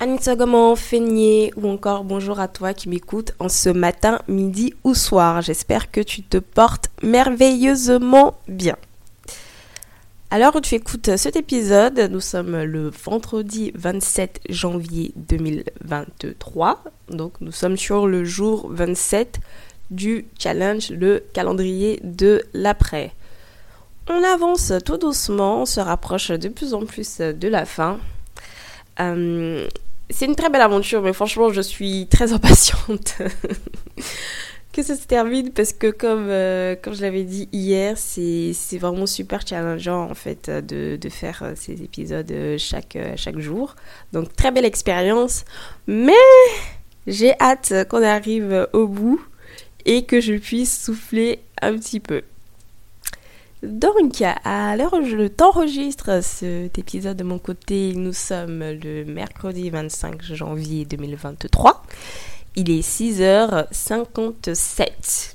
Anita Goman, Feigné ou encore bonjour à toi qui m'écoute en ce matin, midi ou soir. J'espère que tu te portes merveilleusement bien. Alors où tu écoutes cet épisode, nous sommes le vendredi 27 janvier 2023. Donc nous sommes sur le jour 27 du challenge, le calendrier de l'après. On avance tout doucement, on se rapproche de plus en plus de la fin. Euh, c'est une très belle aventure, mais franchement, je suis très impatiente que ça se termine parce que, comme, euh, comme je l'avais dit hier, c'est vraiment super challengeant en fait de, de faire euh, ces épisodes euh, chaque, chaque jour. Donc, très belle expérience, mais j'ai hâte qu'on arrive au bout et que je puisse souffler un petit peu. Donc, à l'heure où je t'enregistre cet épisode de mon côté, nous sommes le mercredi 25 janvier 2023. Il est 6h57.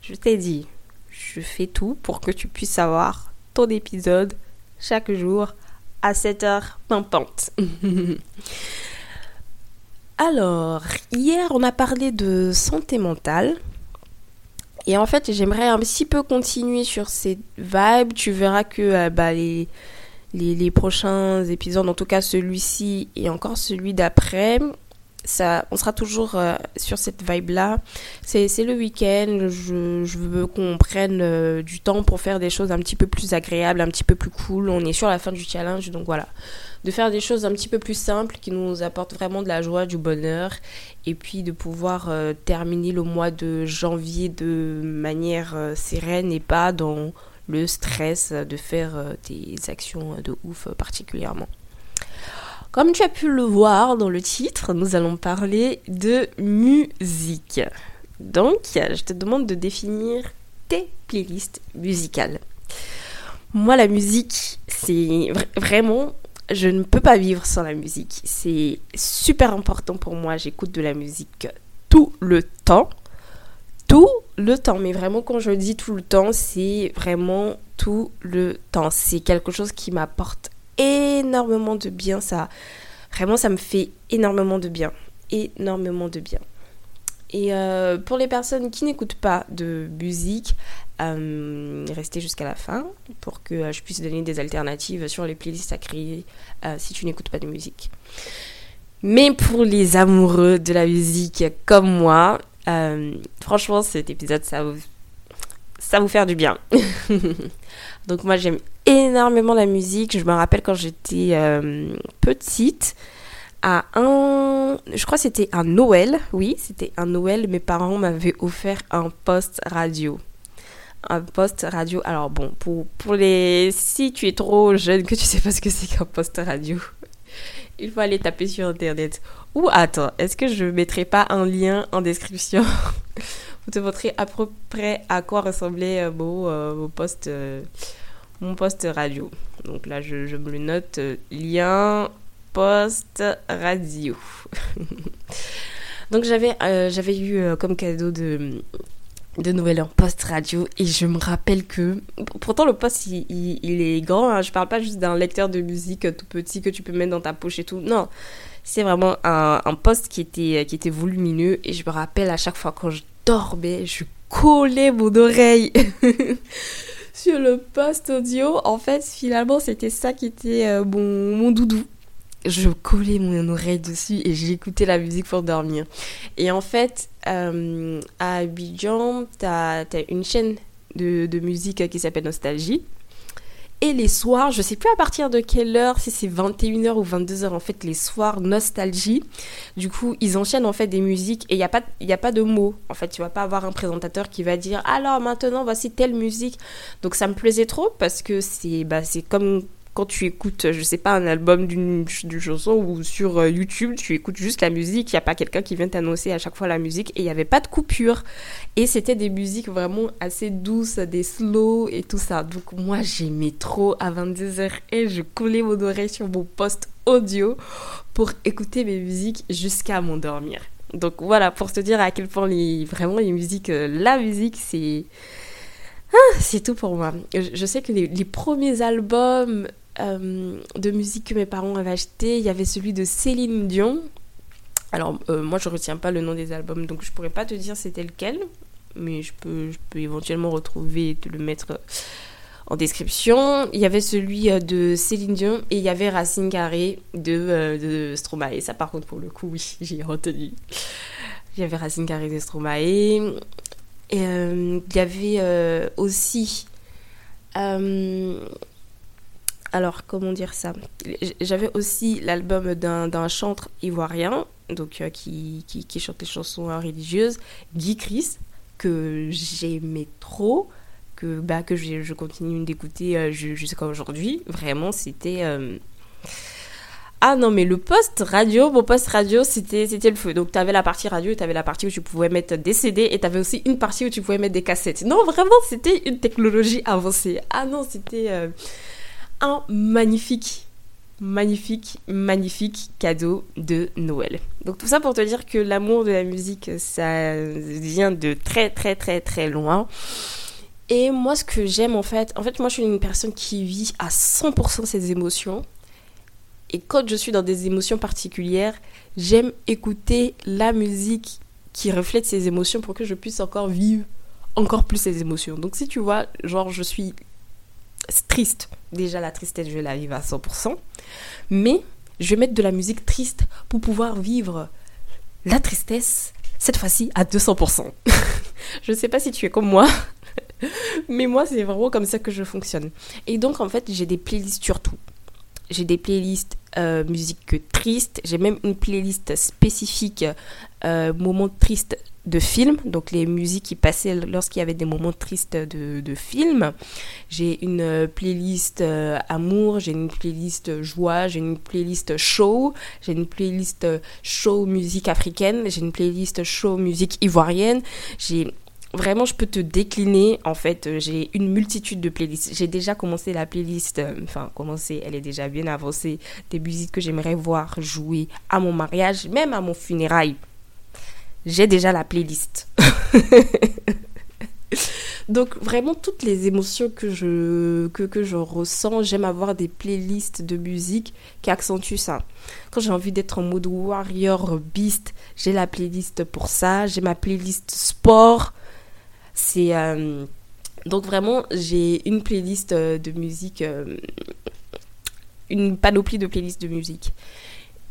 Je t'ai dit, je fais tout pour que tu puisses avoir ton épisode chaque jour à 7h pimpante. Alors, hier, on a parlé de santé mentale. Et en fait, j'aimerais un petit peu continuer sur ces vibes. Tu verras que euh, bah, les, les, prochains épisodes, en tout cas celui-ci et encore celui d'après, on sera toujours euh, sur cette vibe-là. C'est, le week-end, je, veux qu'on prenne euh, du temps pour faire des choses un petit peu plus agréables, un petit peu plus cool. On est sur la fin du challenge, donc voilà de faire des choses un petit peu plus simples qui nous apportent vraiment de la joie, du bonheur et puis de pouvoir euh, terminer le mois de janvier de manière sereine et pas dans le stress de faire des actions de ouf particulièrement. Comme tu as pu le voir dans le titre, nous allons parler de musique. Donc, je te demande de définir tes playlists musicales. Moi, la musique, c'est vraiment je ne peux pas vivre sans la musique. C'est super important pour moi. J'écoute de la musique tout le temps. Tout le temps. Mais vraiment, quand je dis tout le temps, c'est vraiment tout le temps. C'est quelque chose qui m'apporte énormément de bien. Ça, vraiment, ça me fait énormément de bien. Énormément de bien. Et euh, pour les personnes qui n'écoutent pas de musique, euh, rester jusqu'à la fin pour que euh, je puisse donner des alternatives sur les playlists à créer si tu n'écoutes pas de musique. Mais pour les amoureux de la musique comme moi, franchement cet épisode ça vous, ça vous faire du bien. Donc moi j'aime énormément la musique. Je me rappelle quand j'étais petite à un, je crois c'était un Noël, oui, c'était un Noël, mes parents m'avaient offert un poste radio un poste radio. Alors bon, pour, pour les... Si tu es trop jeune que tu sais pas ce que c'est qu'un poste radio, il faut aller taper sur Internet. Ou attends, est-ce que je mettrai pas un lien en description? Pour te montrer à peu près à quoi ressemblait euh, mon, euh, poste, euh, mon poste radio. Donc là, je, me le note. lien poste radio. Donc j'avais j'avais eu comme cadeau de de Noël en post radio et je me rappelle que pourtant le poste il, est grand hein. je parle pas juste d'un lecteur de musique tout petit que tu peux mettre dans ta poche et tout non c'est vraiment un, un poste qui était qui était volumineux et je me rappelle à chaque fois quand je dormais je collais mon oreille sur le poste audio en fait finalement c'était ça qui était euh, mon, mon doudou je collais mon oreille dessus et j'écoutais la musique pour dormir. Et en fait, euh, à Abidjan, t'as as une chaîne de, de musique qui s'appelle Nostalgie. Et les soirs, je sais plus à partir de quelle heure, si c'est 21h ou 22h, en fait, les soirs nostalgie. Du coup, ils enchaînent en fait des musiques et il n'y a, pas, a pas de mots. En fait, tu vas pas avoir un présentateur qui va dire alors maintenant, voici telle musique. Donc ça me plaisait trop parce que c'est bah, comme quand tu écoutes, je sais pas, un album d'une chanson ou sur euh, YouTube, tu écoutes juste la musique, il n'y a pas quelqu'un qui vient t'annoncer à chaque fois la musique et il n'y avait pas de coupure. Et c'était des musiques vraiment assez douces, des slow et tout ça. Donc moi j'aimais trop à 22h et je collais mon oreille sur mon poste audio pour écouter mes musiques jusqu'à m'endormir. Donc voilà, pour te dire à quel point les, vraiment les musiques, euh, la musique c'est... Ah, c'est tout pour moi. Je, sais que les premiers albums euh, de musique que mes parents avaient acheté. Il y avait celui de Céline Dion. Alors, euh, moi, je retiens pas le nom des albums, donc je pourrais pas te dire c'était lequel. Mais je peux, je peux éventuellement retrouver et te le mettre en description. Il y avait celui euh, de Céline Dion et il y avait Racine Carré de, de Stromae. Ça, par contre, pour le coup, oui, j'ai retenu. Il y avait Racine Carré de Stromae. Et il y avait aussi alors comment dire ça? J'avais aussi l'album d'un chanteur ivoirien, donc euh, qui, qui, chante des chansons religieuses, Guy Chris, que j'aimais trop, que, bah, que je, continue d'écouter euh, jusqu'à aujourd'hui. Vraiment, c'était... Euh, ah non, mais le poste radio, mon poste radio, c'était le feu. Donc, tu avais la partie radio, tu avais la partie où tu pouvais mettre des CD et tu avais aussi une partie où tu pouvais mettre des cassettes. Non, vraiment, c'était une technologie avancée. Ah non, c'était un magnifique, magnifique, magnifique cadeau de Noël. Donc tout ça pour te dire que l'amour de la musique, ça vient de très très très très loin. Et moi, ce que j'aime en fait, en fait, moi je suis une personne qui vit à 100% ses émotions. Et quand je suis dans des émotions particulières, j'aime écouter la musique qui reflète ces émotions pour que je puisse encore vivre encore plus ces émotions. Donc si tu vois, genre je suis triste. Déjà, la tristesse, je la vivre à 100%. Mais je vais mettre de la musique triste pour pouvoir vivre la tristesse, cette fois-ci, à 200%. je ne sais pas si tu es comme moi, mais moi, c'est vraiment comme ça que je fonctionne. Et donc, en fait, j'ai des playlists sur tout. J'ai des playlists euh, musique triste. J'ai même une playlist spécifique euh, moments tristes de films, donc les musiques qui passaient lorsqu'il y avait des moments tristes de, de films. J'ai une euh, playlist euh, amour, j'ai une playlist joie, j'ai une playlist show, j'ai une playlist show musique africaine, j'ai une playlist show musique ivoirienne, j'ai vraiment je peux te décliner en fait j'ai une multitude de playlists. J'ai déjà commencé la playlist enfin commencé elle est déjà bien avancée des musiques que j'aimerais voir jouer à mon mariage même à mon funérail j'ai déjà la playlist. Donc vraiment toutes les émotions que je, que, je ressens, j'aime avoir des playlists de musique qui accentuent ça. Quand j'ai envie d'être en mode warrior beast, j'ai la playlist pour ça. J'ai ma playlist sport. C'est euh, donc vraiment j'ai une playlist euh, de musique, euh, une panoplie de playlists de musique.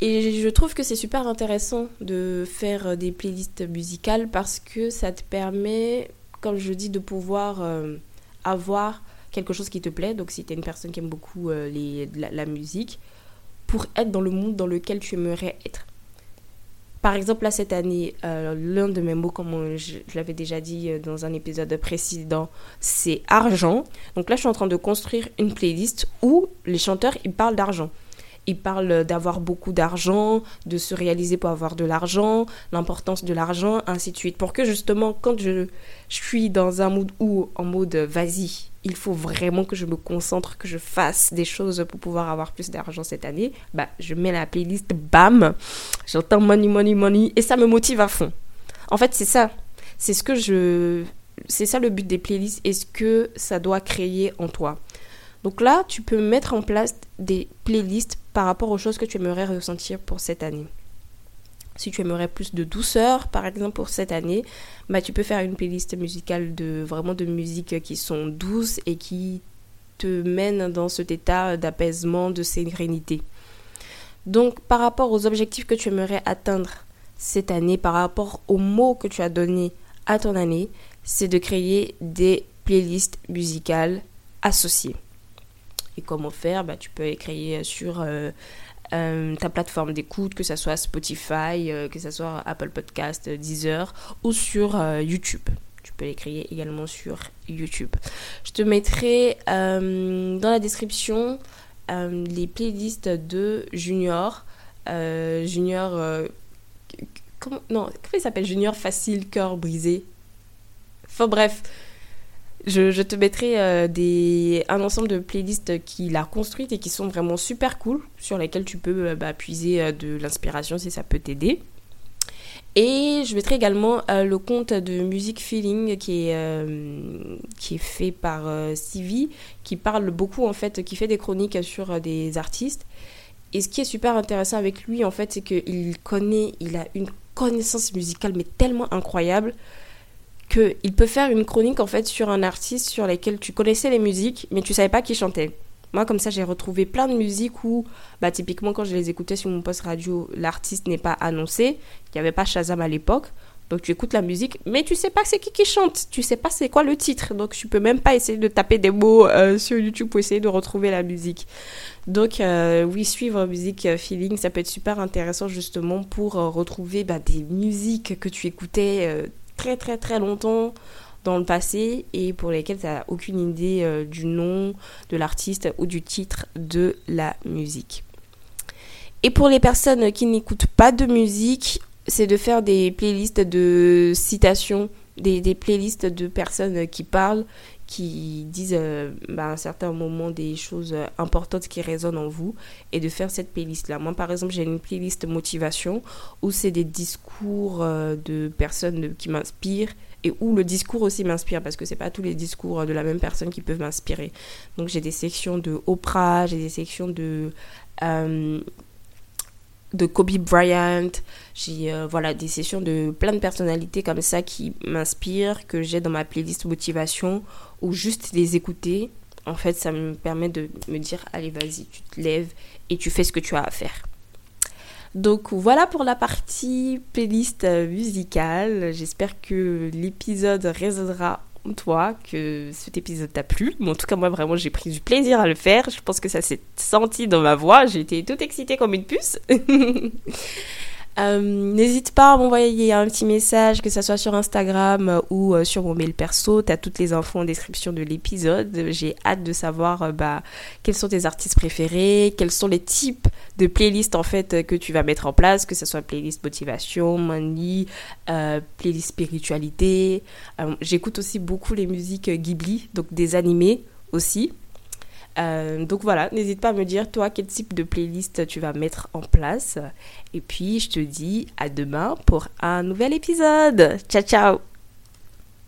Et je trouve que c'est super intéressant de faire des playlists musicales parce que ça te permet, comme je dis, de pouvoir euh, avoir quelque chose qui te plaît. Donc si tu es une personne qui aime beaucoup euh, la, musique, pour être dans le monde dans lequel tu aimerais être. Par exemple, là, cette année, euh, l'un de mes mots, comme je, je l'avais déjà dit dans un épisode précédent, c'est argent. Donc là, je suis en train de construire une playlist où les chanteurs, ils parlent d'argent. Il parle d'avoir beaucoup d'argent, de se réaliser pour avoir de l'argent, l'importance de l'argent, ainsi de suite. Pour que justement, quand je, suis dans un mood où, en mode vas-y, il faut vraiment que je me concentre, que je fasse des choses pour pouvoir avoir plus d'argent cette année, bah, je mets la playlist, bam, j'entends money, money, money, et ça me motive à fond. En fait, c'est ça. C'est ce que je c'est ça le but des playlists, est ce que ça doit créer en toi? Donc là, tu peux mettre en place des playlists par rapport aux choses que tu aimerais ressentir pour cette année. Si tu aimerais plus de douceur, par exemple, pour cette année, bah, tu peux faire une playlist musicale de vraiment de musiques qui sont douces et qui te mènent dans cet état d'apaisement, de sérénité. Donc, par rapport aux objectifs que tu aimerais atteindre cette année, par rapport aux mots que tu as donnés à ton année, c'est de créer des playlists musicales associées. Et comment faire? Bah, Tu peux les créer sur euh, euh, ta plateforme d'écoute, que ce soit Spotify, euh, que ce soit Apple Podcast, Deezer ou sur YouTube. Tu peux les créer également sur YouTube. Je te mettrai dans la description les playlists de Junior. junior. comment, non, comment il s'appelle? Junior Facile, Cœur Brisé. Enfin bref, je, te mettrai euh, un ensemble de playlists qu'il a construites et qui sont vraiment super cool, sur lesquelles tu peux euh, bah, puiser euh, de l'inspiration si ça peut t'aider. Et je mettrai également le compte de Music Feeling qui est, qui est fait par Stevie, qui parle beaucoup en fait, qui fait des chroniques sur des artistes. Et ce qui est super intéressant avec lui en fait, c'est qu'il connaît, il a une connaissance musicale mais tellement incroyable qu'il peut faire une chronique en fait sur un artiste sur lequel tu connaissais les musiques, mais tu savais pas qui chantait. Moi, comme ça, j'ai retrouvé plein de musiques où, bah, typiquement, quand je les écoutais sur mon poste radio, l'artiste n'est pas annoncé. Il n'y avait pas Shazam à l'époque. Donc, tu écoutes la musique, mais tu sais pas c'est qui qui chante. Tu sais pas c'est quoi le titre. Donc, tu peux même pas essayer de taper des mots euh, sur YouTube pour essayer de retrouver la musique. Donc, euh, oui, suivre musique euh, feeling, ça peut être super intéressant justement pour retrouver bah, des musiques que tu écoutais très très longtemps dans le passé et pour lesquels tu n'as aucune idée euh, du nom de l'artiste ou du titre de la musique. Et pour les personnes qui n'écoutent pas de musique, c'est de faire des playlists de citations, des, playlists de personnes qui parlent, qui disent euh, bah, à un certain moment des choses importantes qui résonnent en vous et de faire cette playlist-là. Moi, par exemple, j'ai une playlist motivation où c'est des discours euh, de personnes qui m'inspirent et où le discours aussi m'inspire parce que c'est pas tous les discours de la même personne qui peuvent m'inspirer. Donc j'ai des sections de Oprah, j'ai des sections de euh, de Kobe Bryant, j'ai euh, voilà des sessions de plein de personnalités comme ça qui m'inspirent, que j'ai dans ma playlist motivation ou juste les écouter. En fait, ça me permet de me dire allez vas-y, tu te lèves et tu fais ce que tu as à faire. Donc voilà pour la partie playlist euh, musicale. J'espère que l'épisode résonnera toi que cet épisode t'a plu. Mais en tout cas, moi, vraiment, j'ai pris du plaisir à le faire. Je pense que ça s'est senti dans ma voix. Été toute excitée comme une puce. Euh, n'hésite pas à m'envoyer un petit message, que ce soit sur Instagram ou euh, sur mon mail perso. Tu as toutes les infos en description de l'épisode. J'ai hâte de savoir euh, bah, quels sont tes artistes préférés, quels sont les types de playlists en fait que tu vas mettre en place, que ce soit playlist motivation, money, playlist spiritualité. J'écoute aussi beaucoup les musiques Ghibli, donc des animés aussi. Euh, donc voilà, n'hésite pas à me dire toi quel type de playlist tu vas mettre en place. Et puis je te dis à demain pour un nouvel épisode. Ciao ciao